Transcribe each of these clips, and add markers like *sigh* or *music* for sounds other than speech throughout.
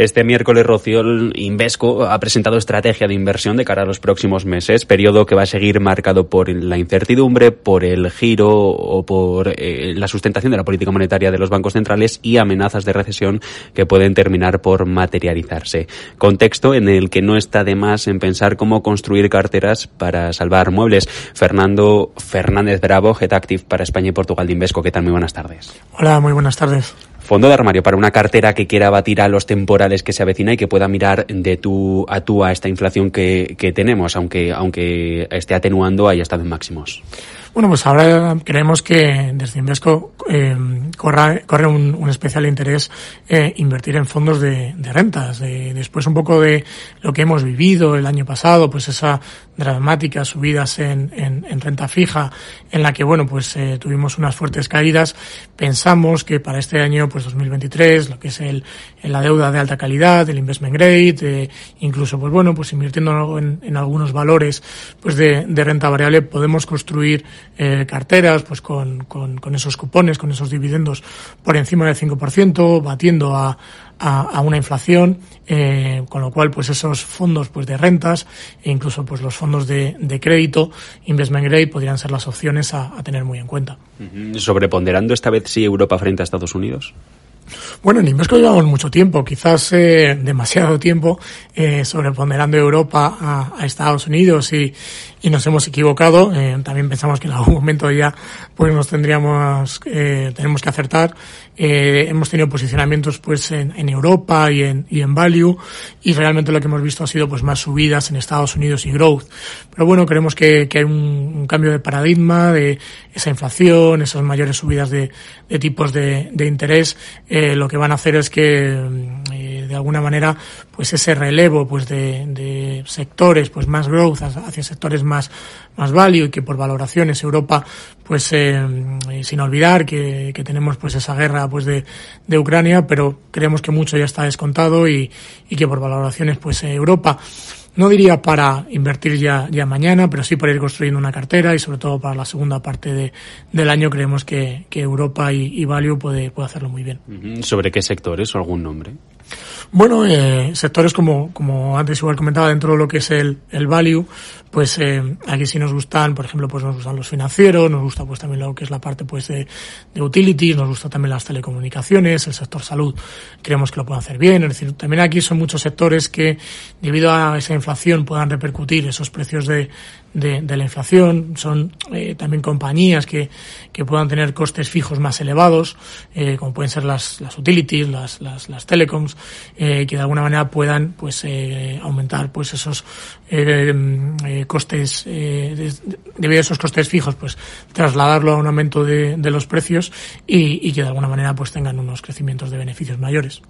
Este miércoles, Rocío, Invesco ha presentado estrategia de inversión de cara a los próximos meses, periodo que va a seguir marcado por la incertidumbre, por el giro o por eh, la sustentación de la política monetaria de los bancos centrales y amenazas de recesión que pueden terminar por materializarse. Contexto en el que no está de más en pensar cómo construir carteras para salvar muebles. Fernando Fernández Bravo, Head Active para España y Portugal de Invesco. ¿Qué tal? Muy buenas tardes. Hola, muy buenas tardes fondo de armario para una cartera que quiera batir a los temporales que se avecina y que pueda mirar de tú a tú a esta inflación que, que tenemos, aunque, aunque esté atenuando, haya estado en máximos. Bueno, pues ahora creemos que desde Invesco eh, corre, corre un, especial interés eh, invertir en fondos de, de rentas. De, después un poco de lo que hemos vivido el año pasado, pues esa dramática subidas en, en, en renta fija, en la que, bueno, pues eh, tuvimos unas fuertes caídas. Pensamos que para este año, pues 2023, lo que es el, la deuda de alta calidad, el investment grade, eh, incluso, pues bueno, pues invirtiendo en, en algunos valores, pues de, de renta variable, podemos construir eh, carteras, pues con, con, esos cupones, con esos dividendos por encima del 5%, batiendo a, a, a una inflación, eh, con lo cual, pues esos fondos pues de rentas e incluso pues los fondos de, de crédito, investment grade, podrían ser las opciones a, a tener muy en cuenta. ¿Sobreponderando esta vez sí Europa frente a Estados Unidos? Bueno, en Invesco llevamos mucho tiempo, quizás eh, demasiado tiempo, eh, sobreponderando Europa a, Estados Unidos y, nos hemos equivocado. Eh, también pensamos que en algún momento ya pues nos tendríamos, eh, tenemos que acertar. Eh, hemos tenido posicionamientos pues en, en Europa y en, y en Value y realmente lo que hemos visto ha sido pues más subidas en Estados Unidos y Growth. Pero bueno, creemos que, que hay un, cambio de paradigma de esa inflación, esas mayores subidas de, de tipos de, interés. Lo que van a hacer es que eh, de alguna manera pues ese relevo pues de, sectores pues más growth hacia sectores más más value y que por valoraciones Europa pues eh, sin olvidar que, tenemos pues esa guerra pues de, de Ucrania pero creemos que mucho ya está descontado y, y que por valoraciones pues Europa no diría para invertir ya, ya mañana, pero sí para ir construyendo una cartera y sobre todo para la segunda parte de, del año creemos que, que Europa y, y Value puede, puede hacerlo muy bien. ¿Sobre qué sectores o algún nombre? Bueno, eh, sectores como, como antes igual comentaba dentro de lo que es el, el value, pues eh, aquí sí nos gustan, por ejemplo, pues nos gustan los financieros, nos gusta pues también lo que es la parte pues de, de utilities, nos gusta también las telecomunicaciones, el sector salud, creemos que lo pueden hacer bien, es decir, también aquí son muchos sectores que debido a esa inflación puedan repercutir esos precios de, de, de la inflación, son eh, también compañías que, que puedan tener costes fijos más elevados, eh, como pueden ser las, las utilities, las, las, telecoms, eh, que de alguna manera puedan pues eh, aumentar pues esos eh, costes de, debido a esos costes fijos pues trasladarlo a un aumento de, de los precios y, que de alguna manera pues tengan unos crecimientos de beneficios mayores.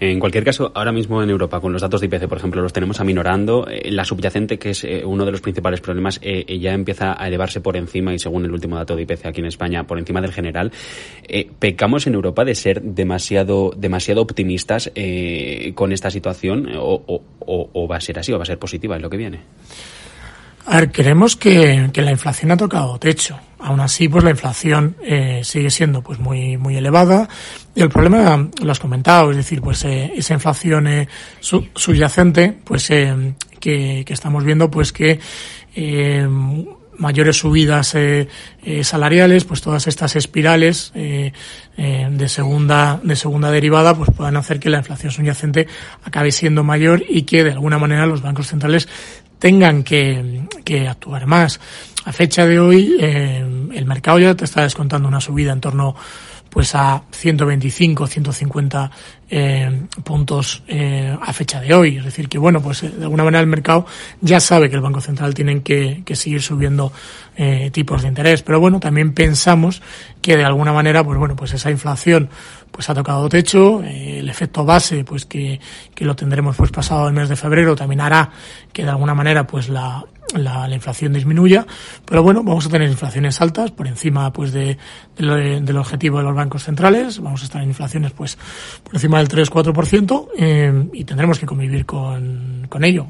En cualquier caso, ahora mismo en Europa con los datos de IPC, por ejemplo, los tenemos aminorando, la subyacente que es uno de los principales problemas eh, ya empieza a elevarse por encima y según el último dato de IPC aquí en España por encima del general. pecamos en Europa de ser demasiado demasiado optimistas con esta situación o, va a ser así o va a ser positiva en lo que viene. A ver, creemos que, que, la inflación ha tocado techo. Aún así, pues la inflación eh, sigue siendo pues muy muy elevada. Y el problema, lo has comentado, es decir, pues eh, esa inflación eh, su, subyacente, pues eh, que, estamos viendo, pues que eh, mayores subidas eh, eh, salariales, pues todas estas espirales eh, eh, de segunda de segunda derivada, pues puedan hacer que la inflación subyacente acabe siendo mayor y que de alguna manera los bancos centrales tengan que, que actuar más. A fecha de hoy, eh, el mercado ya te está descontando una subida en torno pues a 125, 150 eh, puntos eh, a fecha de hoy. Es decir, que bueno, pues de alguna manera el mercado ya sabe que el Banco Central tiene que, que seguir subiendo eh, tipos de interés. Pero bueno, también pensamos que de alguna manera, pues bueno, pues esa inflación pues ha tocado techo, eh, el efecto base, pues que, que lo tendremos pues pasado el mes de febrero, también hará que de alguna manera pues la, la, la, inflación disminuya, pero bueno, vamos a tener inflaciones altas por encima pues de, de lo, de, del objetivo de los bancos centrales, vamos a estar en inflaciones pues por encima del 3-4% eh, y tendremos que convivir con, con ello.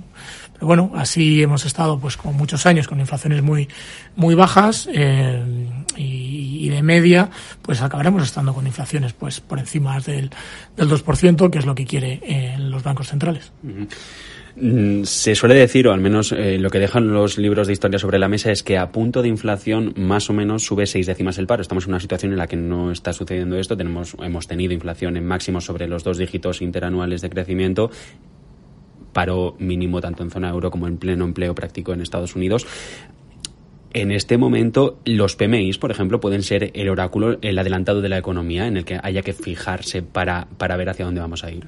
Pero bueno, así hemos estado pues con muchos años con inflaciones muy muy bajas, eh, y, de media, pues acabaremos estando con inflaciones pues por encima del, del 2%, que es lo que quiere eh, los bancos centrales. Mm, se suele decir, o al menos eh, lo que dejan los libros de historia sobre la mesa, es que a punto de inflación más o menos sube seis décimas el paro. Estamos en una situación en la que no está sucediendo esto. Tenemos, hemos tenido inflación en máximo sobre los dos dígitos interanuales de crecimiento paro mínimo tanto en zona euro como en pleno empleo práctico en Estados Unidos. En este momento, los PMIs, por ejemplo, pueden ser el oráculo, el adelantado de la economía, en el que haya que fijarse para, para ver hacia dónde vamos a ir.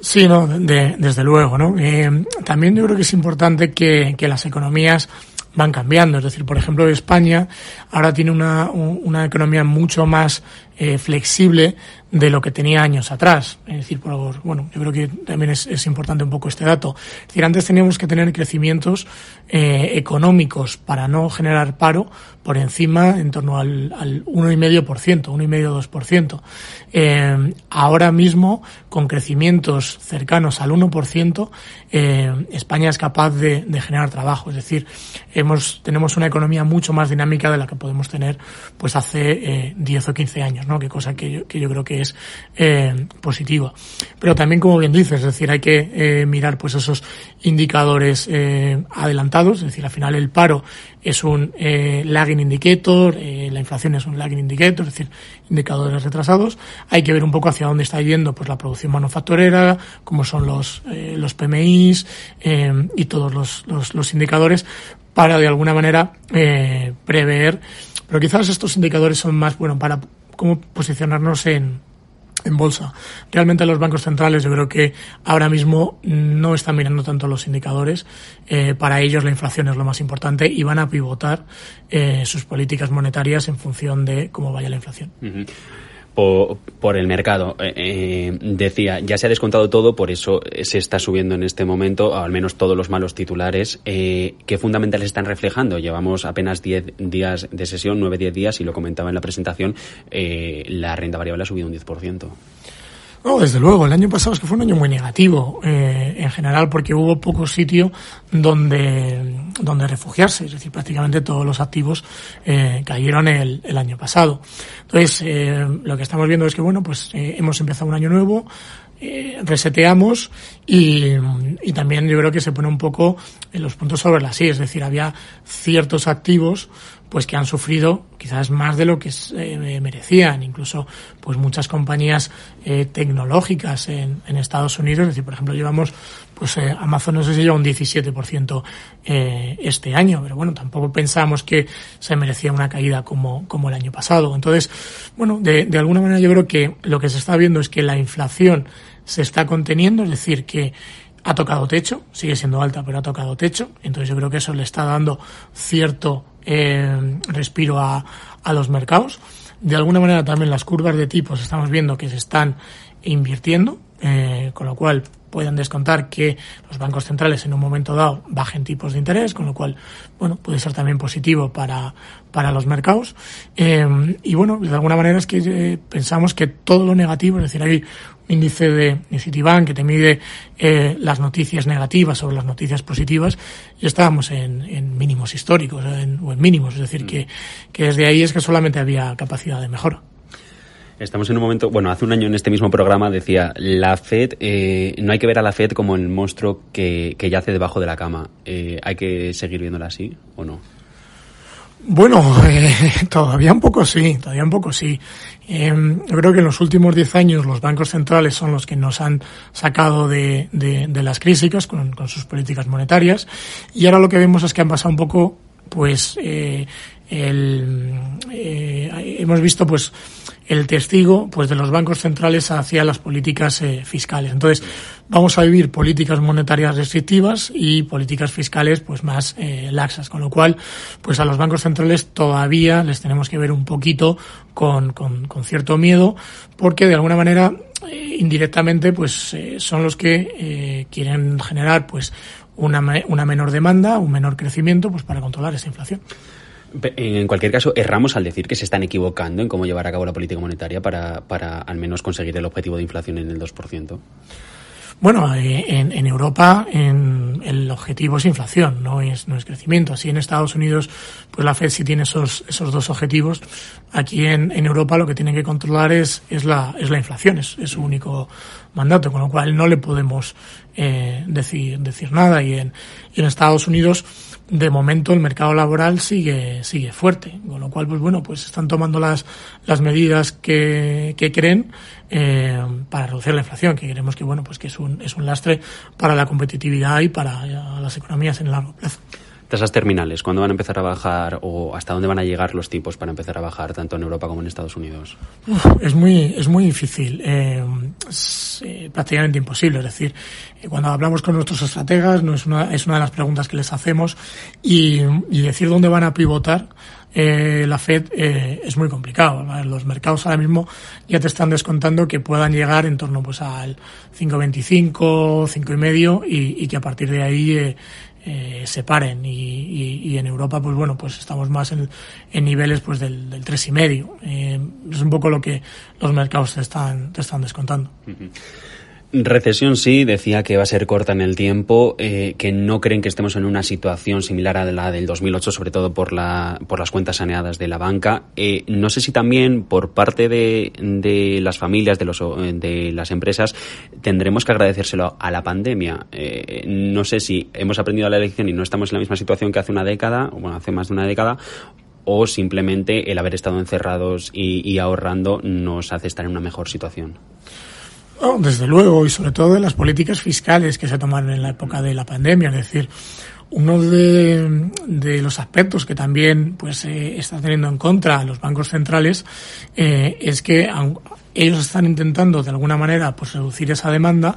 Sí, no, desde luego, ¿no? Eh, también yo creo que es importante que, que las economías van cambiando. Es decir, por ejemplo, España ahora tiene una, una economía mucho más eh, flexible de lo que tenía años atrás. Es decir, por, bueno, yo creo que también es, importante un poco este dato. Es decir, antes teníamos que tener crecimientos eh, económicos para no generar paro por encima en torno al, al 1,5%, 1,5-2%. Eh, ahora mismo, con crecimientos cercanos al 1%, eh, España es capaz de, de, generar trabajo. Es decir, hemos, tenemos una economía mucho más dinámica de la que podemos tener pues hace eh, 10 o 15 años, ¿no? Que cosa que yo, que yo creo que es eh, positiva. Pero también, como bien dices, es decir, hay que eh, mirar pues esos indicadores eh, adelantados, es decir, al final el paro es un lagging indicator, la inflación es un lagging indicator, es decir, indicadores retrasados. Hay que ver un poco hacia dónde está yendo pues la producción manufacturera, cómo son los, los PMIs y todos los, los, indicadores para de alguna manera prever. Pero quizás estos indicadores son más, bueno, para cómo posicionarnos en, en bolsa. Realmente los bancos centrales yo creo que ahora mismo no están mirando tanto los indicadores. Eh, para ellos la inflación es lo más importante y van a pivotar eh, sus políticas monetarias en función de cómo vaya la inflación. Por, por el mercado. Eh, eh, decía, ya se ha descontado todo, por eso se está subiendo en este momento, al menos todos los malos titulares. Eh, ¿Qué fundamentales están reflejando? Llevamos apenas 10 días de sesión, 9-10 días, y lo comentaba en la presentación, eh, la renta variable ha subido un 10%. No, desde luego. El año pasado es que fue un año muy negativo eh, en general porque hubo poco sitio donde, donde refugiarse. Es decir, prácticamente todos los activos eh, cayeron el, el, año pasado. Entonces, eh, lo que estamos viendo es que, bueno, pues eh, hemos empezado un año nuevo, eh, reseteamos y, también yo creo que se pone un poco en los puntos sobre las sí, es decir, había ciertos activos pues que han sufrido quizás más de lo que eh, merecían, incluso pues muchas compañías eh, tecnológicas en, en, Estados Unidos, es decir, por ejemplo, llevamos pues eh, Amazon no sé si lleva un 17% eh, este año, pero bueno, tampoco pensamos que se merecía una caída como, como el año pasado. Entonces, bueno, de, de alguna manera yo creo que lo que se está viendo es que la inflación se está conteniendo, es decir, que ha tocado techo, sigue siendo alta, pero ha tocado techo. Entonces yo creo que eso le está dando cierto eh, respiro a, a los mercados. De alguna manera también las curvas de tipos estamos viendo que se están invirtiendo, eh, con lo cual pueden descontar que los bancos centrales en un momento dado bajen tipos de interés, con lo cual, bueno, puede ser también positivo para, para los mercados. Eh, y bueno, de alguna manera es que eh, pensamos que todo lo negativo, es decir, hay un índice de, de Citibank que te mide eh, las noticias negativas sobre las noticias positivas y estábamos en, en mínimos históricos en, o en mínimos, es decir, que, que desde ahí es que solamente había capacidad de mejora. Estamos en un momento, bueno, hace un año en este mismo programa decía, la Fed, eh, no hay que ver a la Fed como el monstruo que, que yace debajo de la cama. Eh, ¿Hay que seguir viéndola así o no? Bueno, eh, *laughs* todavía un poco sí, todavía un poco sí. Eh, yo creo que en los últimos diez años los bancos centrales son los que nos han sacado de, de, las crisis con, con, sus políticas monetarias y ahora lo que vemos es que han pasado un poco, pues, el, eh, hemos visto, pues, el testigo pues de los bancos centrales hacia las políticas eh, fiscales. Entonces, vamos a vivir políticas monetarias restrictivas y políticas fiscales pues más eh, laxas, con lo cual pues a los bancos centrales todavía les tenemos que ver un poquito con, con, con cierto miedo porque de alguna manera eh, indirectamente pues eh, son los que eh, quieren generar pues una, una menor demanda, un menor crecimiento pues para controlar esa inflación. En cualquier caso, erramos al decir que se están equivocando en cómo llevar a cabo la política monetaria para, para al menos conseguir el objetivo de inflación en el 2%. Bueno, eh, en, en Europa en, el objetivo es inflación, no es, no es crecimiento. Así en Estados Unidos, pues la Fed sí tiene esos, esos dos objetivos. Aquí en, en Europa lo que tienen que controlar es, es, la, es la inflación, es, es su único mandato, con lo cual no le podemos eh, decir, decir nada. Y en, y en Estados Unidos, de momento el mercado laboral sigue sigue fuerte con lo cual pues bueno pues están tomando las las medidas que, que creen eh, para reducir la inflación que creemos que bueno pues que es un es un lastre para la competitividad y para las economías en el largo plazo tasas terminales, ¿cuándo van a empezar a bajar o hasta dónde van a llegar los tipos para empezar a bajar tanto en Europa como en Estados Unidos? es muy es muy difícil, eh, es eh, prácticamente imposible. Es decir, eh, cuando hablamos con nuestros estrategas, no es una es una de las preguntas que les hacemos y, y decir dónde van a pivotar. Eh, la Fed eh, es muy complicado. Los mercados ahora mismo ya te están descontando que puedan llegar en torno pues al 5,25, 5,5 y, y que a partir de ahí eh, eh, y, y, en Europa pues bueno pues estamos más en, niveles pues del, del tres y medio. Eh, es un poco lo que los mercados te están te están descontando. Recesión sí, decía que va a ser corta en el tiempo, eh, que no creen que estemos en una situación similar a la del 2008, sobre todo por, la, por las cuentas saneadas de la banca. Eh, no sé si también por parte de, de las familias, de, los, de las empresas, tendremos que agradecérselo a la pandemia. Eh, no sé si hemos aprendido la lección y no estamos en la misma situación que hace una década, o bueno, hace más de una década, o simplemente el haber estado encerrados y ahorrando nos hace estar en una mejor situación. Oh, desde luego, y sobre todo en las políticas fiscales que se tomaron en la época de la pandemia, es decir, uno de, de los aspectos que también pues eh, está teniendo en contra los bancos centrales eh, es que ellos están intentando de alguna manera pues reducir esa demanda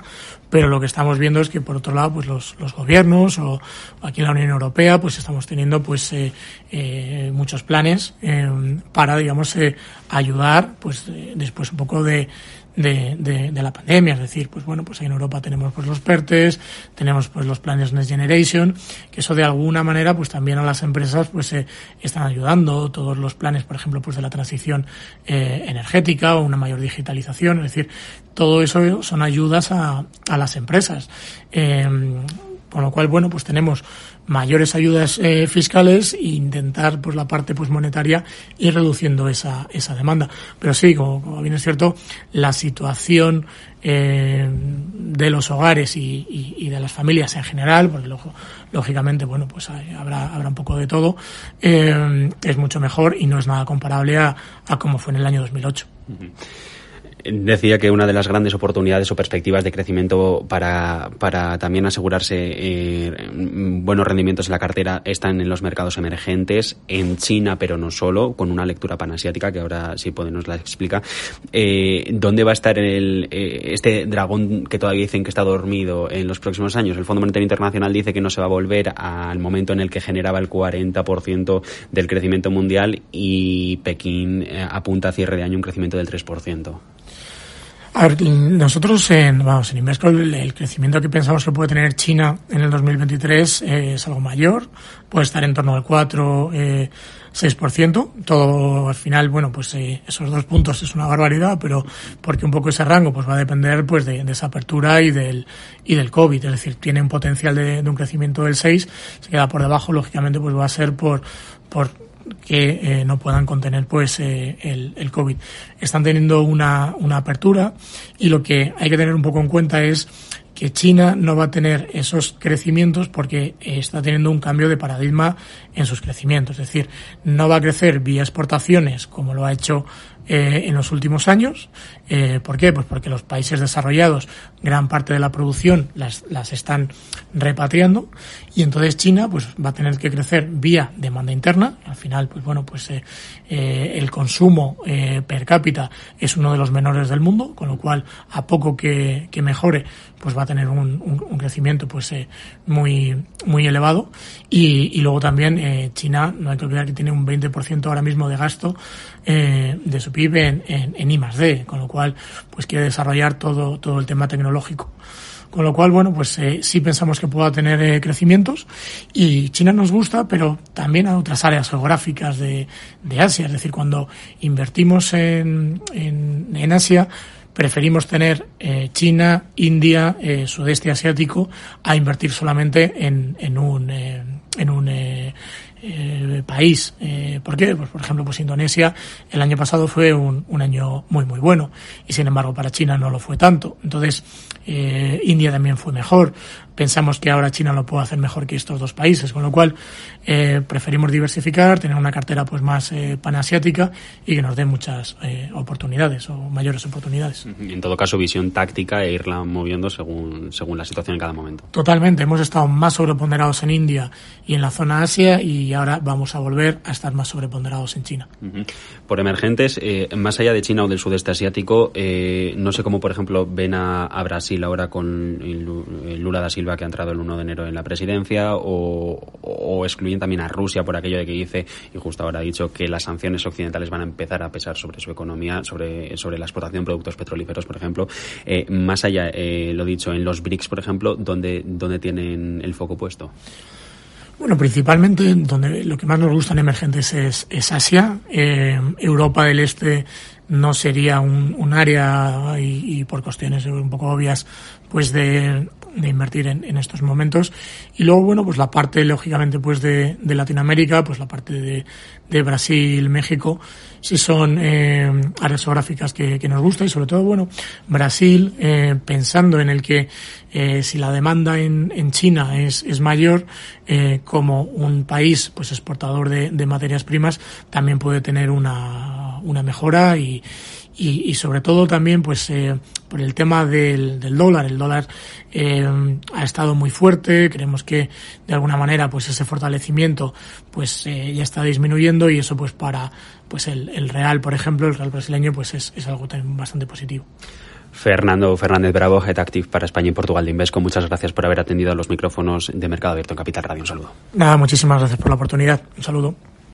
pero lo que estamos viendo es que por otro lado pues los, gobiernos o aquí en la Unión Europea pues estamos teniendo pues eh, eh, muchos planes eh, para digamos ayudar pues después un poco de de, de, de, la pandemia, es decir, pues bueno, pues en Europa tenemos pues los PERTES, tenemos pues los planes Next Generation, que eso de alguna manera pues también a las empresas pues eh, están ayudando, todos los planes, por ejemplo, pues de la transición eh, energética o una mayor digitalización, es decir, todo eso son ayudas a, a las empresas. Eh, con lo cual, bueno, pues tenemos mayores ayudas eh, fiscales e intentar pues la parte pues monetaria ir reduciendo esa, esa demanda. Pero sí, como, como bien es cierto, la situación eh, de los hogares y, y, y, de las familias en general, porque lógicamente, bueno, pues habrá, habrá un poco de todo, eh, es mucho mejor y no es nada comparable a, a como fue en el año 2008. Uh -huh. Decía que una de las grandes oportunidades o perspectivas de crecimiento para, para también asegurarse eh, buenos rendimientos en la cartera están en los mercados emergentes, en China, pero no solo, con una lectura panasiática que ahora sí puede nos la explica. Eh, ¿Dónde va a estar el, eh, este dragón que todavía dicen que está dormido en los próximos años? El Fondo Monetario Internacional dice que no se va a volver al momento en el que generaba el 40% del crecimiento mundial y Pekín eh, apunta a cierre de año un crecimiento del 3%. A ver, nosotros en, vamos, en Invesco el, el, crecimiento que pensamos que puede tener China en el 2023 eh, es algo mayor, puede estar en torno al 4, eh, 6%. Todo al final, bueno, pues eh, esos dos puntos es una barbaridad, pero porque un poco ese rango pues va a depender pues de, de esa apertura y del y del COVID, es decir, tiene un potencial de, de un crecimiento del 6, se queda por debajo, lógicamente pues va a ser por por que eh, no puedan contener pues eh, el, el COVID. Están teniendo una, una apertura y lo que hay que tener un poco en cuenta es que China no va a tener esos crecimientos porque está teniendo un cambio de paradigma en sus crecimientos. Es decir, no va a crecer vía exportaciones como lo ha hecho eh, en los últimos años. Eh, ¿Por qué? Pues porque los países desarrollados, gran parte de la producción las, las están repatriando y entonces China pues va a tener que crecer vía demanda interna. Al final, pues bueno, pues eh, el consumo per cápita es uno de los menores del mundo, con lo cual a poco que, que mejore, pues va a tener un, un, crecimiento pues muy muy elevado y, luego también China no hay que olvidar que tiene un 20% ahora mismo de gasto de su PIB en, en, en I más D, con lo cual pues quiere desarrollar todo todo el tema tecnológico. Con lo cual, bueno, pues eh, sí pensamos que pueda tener eh, crecimientos y China nos gusta, pero también a otras áreas geográficas de, de Asia. Es decir, cuando invertimos en, en, en Asia, preferimos tener eh, China, India, eh, sudeste asiático a invertir solamente en, en un, en un eh, país. Eh, ¿Por qué? Pues, por ejemplo, pues Indonesia el año pasado fue un, un, año muy, muy bueno y sin embargo para China no lo fue tanto. Entonces, eh, India también fue mejor. Pensamos que ahora China lo puede hacer mejor que estos dos países, con lo cual eh, preferimos diversificar, tener una cartera pues más eh, panasiática y que nos dé muchas eh, oportunidades o mayores oportunidades. En todo caso, visión táctica e irla moviendo según, según la situación en cada momento. Totalmente. Hemos estado más sobreponderados en India y en la zona Asia y ahora vamos a volver a estar más sobreponderados en China. Uh -huh. Por emergentes, más allá de China o del sudeste asiático, no sé cómo, por ejemplo, ven a, a Brasil ahora con Lula da Silva que ha entrado el 1 de enero en la presidencia o, o, excluyen también a Rusia por aquello de que dice, y justo ahora ha dicho, que las sanciones occidentales van a empezar a pesar sobre su economía, sobre, sobre la exportación de productos petrolíferos, por ejemplo. Eh, más allá, eh, lo dicho, en los BRICS, por ejemplo, ¿dónde, dónde tienen el foco puesto? Bueno, principalmente donde lo que más nos gustan emergentes es, es Asia. Eh, Europa del Este no sería un, un área y, y, por cuestiones un poco obvias pues de, de invertir en, en, estos momentos. Y luego bueno pues la parte lógicamente pues de, de Latinoamérica pues la parte de, de Brasil México si son eh, áreas geográficas que, que, nos gusta y sobre todo bueno Brasil eh, pensando en el que eh, si la demanda en, en China es, es mayor eh, como un país pues exportador de, de materias primas también puede tener una, una mejora y, y, y, sobre todo también pues eh, por el tema del, del dólar el dólar eh, ha estado muy fuerte creemos que de alguna manera pues ese fortalecimiento pues eh, ya está disminuyendo y eso pues para pues el, el real por ejemplo el real brasileño pues es, es algo también bastante positivo Fernando Fernández Bravo, Head Active para España y Portugal de Invesco. Muchas gracias por haber atendido a los micrófonos de Mercado Abierto en Capital Radio. Un saludo. Nada, muchísimas gracias por la oportunidad. Un saludo.